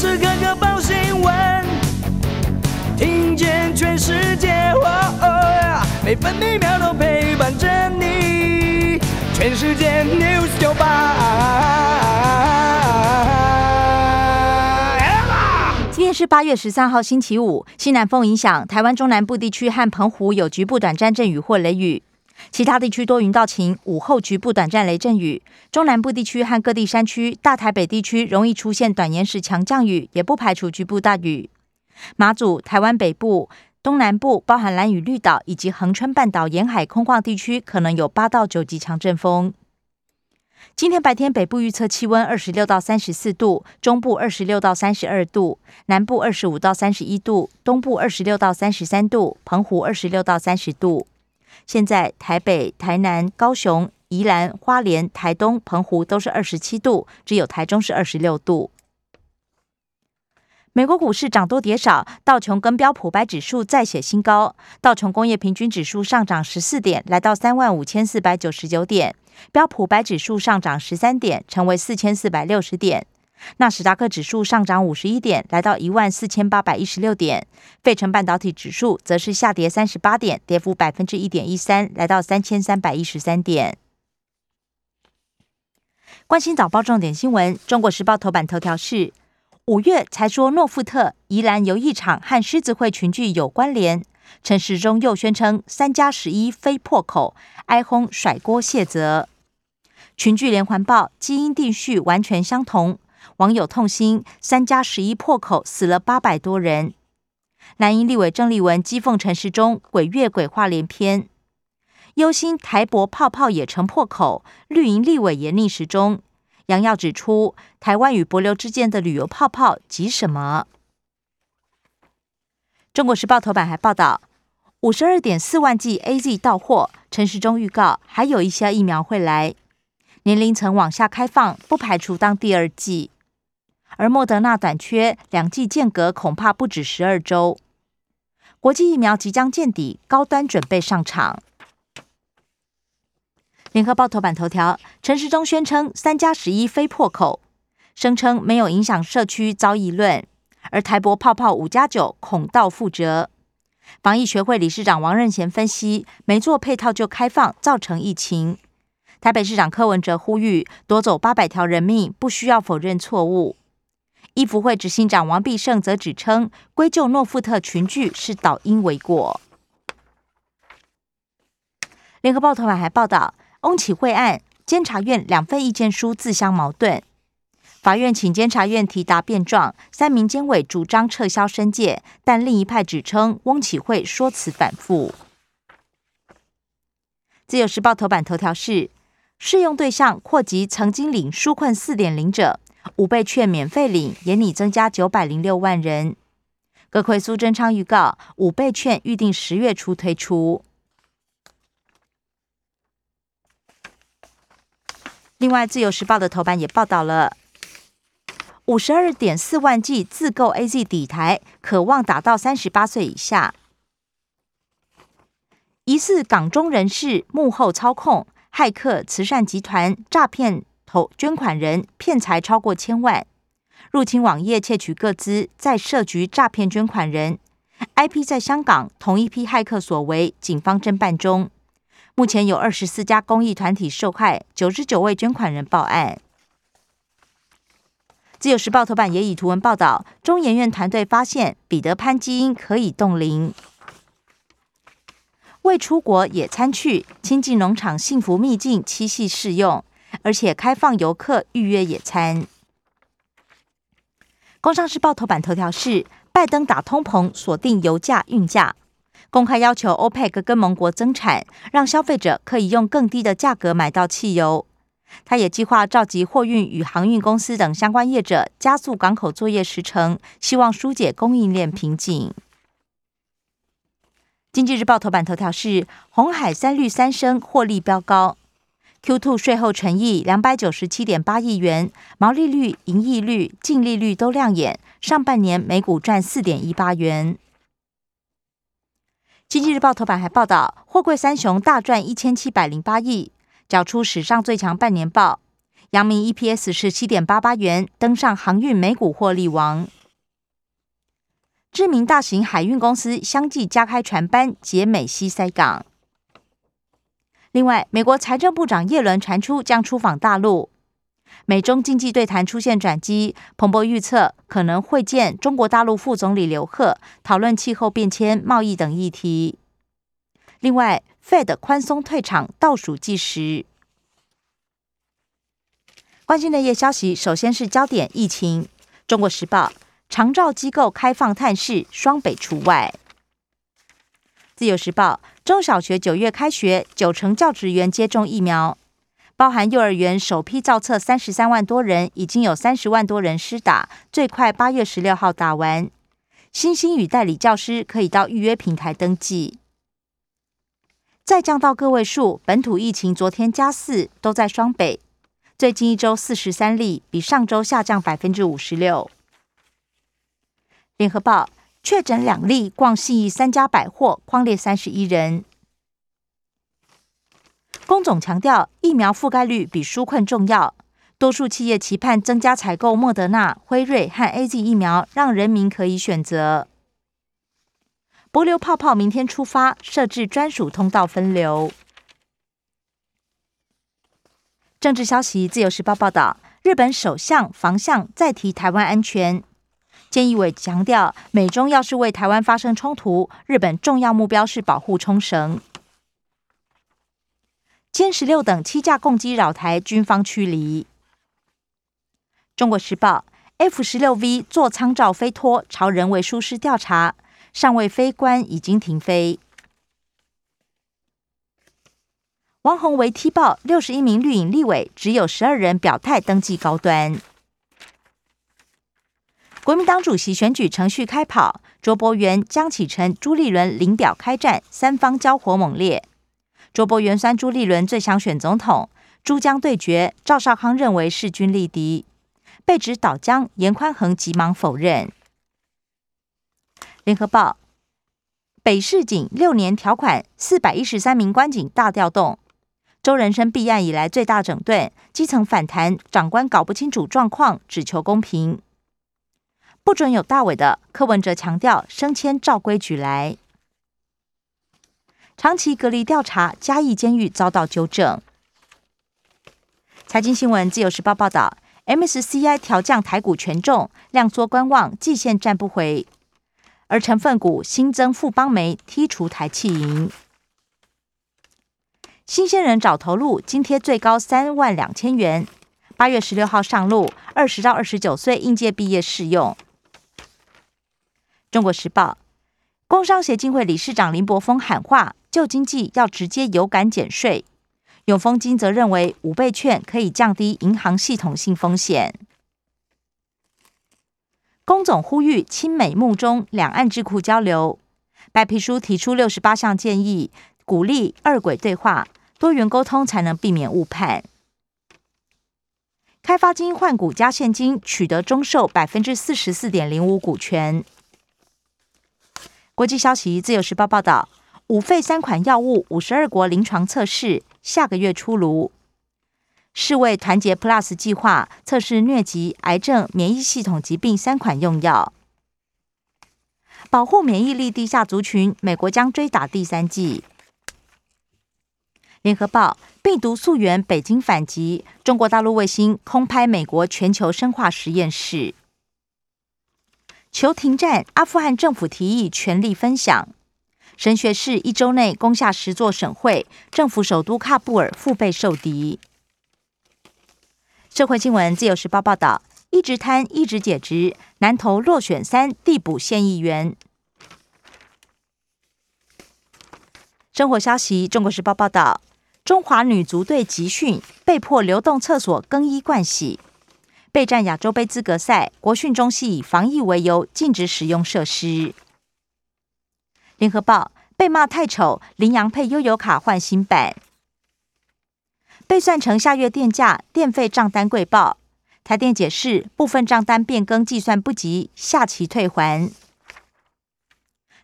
时刻刻报新闻，听见全世界，每分每秒都陪伴着你。全世界 news 九八。今天是八月十三号，星期五。西南风影响台湾中南部地区和澎湖有局部短暂阵雨或雷雨。其他地区多云到晴，午后局部短暂雷阵雨。中南部地区和各地山区、大台北地区容易出现短延时强降雨，也不排除局部大雨。马祖、台湾北部、东南部，包含蓝屿绿岛以及恒春半岛沿海空旷地区，可能有八到九级强阵风。今天白天北部预测气温二十六到三十四度，中部二十六到三十二度，南部二十五到三十一度，东部二十六到三十三度，澎湖二十六到三十度。现在台北、台南、高雄、宜兰花莲、台东、澎湖都是二十七度，只有台中是二十六度。美国股市涨多跌少，道琼跟标普白指数再写新高，道琼工业平均指数上涨十四点，来到三万五千四百九十九点；标普白指数上涨十三点，成为四千四百六十点。纳斯达克指数上涨五十一点，来到一万四千八百一十六点。费城半导体指数则是下跌三十八点，跌幅百分之一点一三，来到三千三百一十三点。关心早报重点新闻，《中国时报》头版头条是：五月才说诺富特宜兰游艺场和狮子会群聚有关联，陈时中又宣称三加十一非破口，哀轰甩锅卸责。群聚连环报，基因定序完全相同。网友痛心，三加十一破口死了八百多人。南营立委郑丽文讥讽陈时中鬼月鬼话连篇，忧心台博泡泡也成破口。绿营立委也逆时钟，杨耀指出，台湾与博流之间的旅游泡泡急什么？中国时报头版还报道，五十二点四万剂 A Z 到货，陈时中预告还有一些疫苗会来，年龄层往下开放，不排除当第二季。而莫德纳短缺，两剂间隔恐怕不止十二周。国际疫苗即将见底，高端准备上场。联合报头版头条：陈时中宣称三加十一非破口，声称没有影响社区遭议论。而台博泡泡五加九恐到覆辙。防疫学会理事长王任贤分析，没做配套就开放，造成疫情。台北市长柯文哲呼吁，夺走八百条人命，不需要否认错误。医福会执行长王必胜则指称，归咎诺富特群聚是导因为过。联合报头版还报道，翁启惠案，监察院两份意见书自相矛盾，法院请监察院提答辩状，三名监委主张撤销申诫，但另一派指称翁启惠说辞反复。自由时报头版头条是，适用对象扩及曾经领纾困四点零者。五倍券免费领，延拟增加九百零六万人。葛奎苏贞昌预告，五倍券预定十月初推出。另外，《自由时报》的头版也报道了五十二点四万剂自购 A Z 底台，渴望打到三十八岁以下。疑似港中人士幕后操控，骇客慈善集团诈骗。投捐款人骗财超过千万，入侵网页窃取各资，再设局诈骗捐款人。IP 在香港，同一批骇客所为，警方侦办中。目前有二十四家公益团体受害，九十九位捐款人报案。自由时报头版也以图文报道，中研院团队发现彼得潘基因可以冻龄，未出国野餐去亲近农场，幸福秘境七夕试用。而且开放游客预约野餐。工商时报头版头条是：拜登打通膨，锁定油价运价，公开要求欧佩克跟盟国增产，让消费者可以用更低的价格买到汽油。他也计划召集货运与航运公司等相关业者，加速港口作业时程，希望疏解供应链瓶颈。经济日报头版头条是：红海三绿三升获利飙高。Q2 税后纯益两百九十七点八亿元，毛利率、盈利率、净利率都亮眼。上半年每股赚四点一八元。经济日报头版还报道，货柜三雄大赚一千七百零八亿，缴出史上最强半年报。阳明 EPS 是七点八八元，登上航运美股获利王。知名大型海运公司相继加开船班解美西塞港。另外，美国财政部长耶伦传出将出访大陆。美中经济对谈出现转机，彭博预测可能会见中国大陆副总理刘鹤，讨论气候变迁、贸易等议题。另外，Fed 宽松退场倒数计时。关心的业消息，首先是焦点疫情。中国时报：长照机构开放探视，双北除外。自由时报：中小学九月开学，九成教职员接种疫苗。包含幼儿园首批造册三十三万多人，已经有三十万多人施打，最快八月十六号打完。新兴与代理教师可以到预约平台登记。再降到个位数，本土疫情昨天加四，都在双北。最近一周四十三例，比上周下降百分之五十六。联合报确诊两例，逛信义三家百货，框列三十一人。工总强调，疫苗覆盖率比纾困重要。多数企业期盼增加采购莫德纳、辉瑞和 A Z 疫苗，让人民可以选择。博流泡泡明天出发，设置专属通道分流。政治消息，《自由时报》报道，日本首相防相再提台湾安全。菅义伟强调，美中要是为台湾发生冲突，日本重要目标是保护冲绳。歼十六等七架共机扰台，军方驱离。中国时报：F 十六 V 座舱照飞脱，朝人为疏失调查，尚未飞官已经停飞。王宏维踢爆六十一名绿营立委，只有十二人表态登记高端。国民党主席选举程序开跑，卓博元、江启臣、朱立伦领表开战，三方交火猛烈。卓博元酸朱立伦最想选总统，朱江对决，赵少康认为势均力敌，被指倒江，严宽恒急忙否认。联合报，北市警六年条款，四百一十三名官警大调动，周人生弊案以来最大整顿，基层反弹，长官搞不清楚状况，只求公平，不准有大尾的。柯文哲强调，升迁照规矩来。长期隔离调查，嘉义监狱遭到纠正。财经新闻，自由时报报道，MSCI 调降台股权重，量缩观望，季线站不回。而成分股新增富邦煤，剔除台气银。新鲜人找投入，津贴最高三万两千元，八月十六号上路，二十到二十九岁应届毕业适用。中国时报，工商协进会理事长林柏峰喊话。旧经济要直接有感减税，永丰金则认为五倍券可以降低银行系统性风险。工总呼吁亲美目中两岸智库交流，白皮书提出六十八项建议，鼓励二轨对话、多元沟通，才能避免误判。开发金换股加现金，取得中售百分之四十四点零五股权。国际消息，自由时报报道。五费三款药物五十二国临床测试下个月出炉。世卫团结 Plus 计划测试疟疾、癌症、免疫系统疾病三款用药，保护免疫力低下族群。美国将追打第三剂。联合报病毒溯源，北京反击。中国大陆卫星空拍美国全球生化实验室。求停战，阿富汗政府提议全力分享。神学士一周内攻下十座省会，政府首都喀布尔腹背受敌。社会新闻，自由时报报道：一直贪，一直解职，南投落选三，递补县议员。生活消息，中国时报报道：中华女足队集训被迫流动厕所更衣盥洗，备战亚洲杯资格赛，国训中系以防疫为由禁止使用设施。联合报被骂太丑，羚羊配悠游卡换新版，被算成下月电价，电费账单贵报。台电解释，部分账单变更计算不及，下期退还。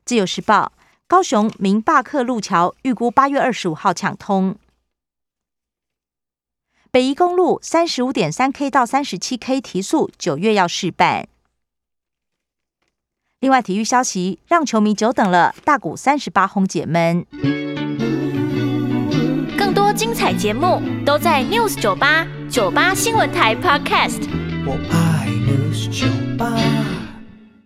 自由时报高雄明坝克路桥预估八月二十五号抢通。北宜公路三十五点三 K 到三十七 K 提速，九月要试办。另外，体育消息让球迷久等了，大谷三十八轰解闷。更多精彩节目都在 News 九八九八新闻台 Podcast。我爱 News 酒吧。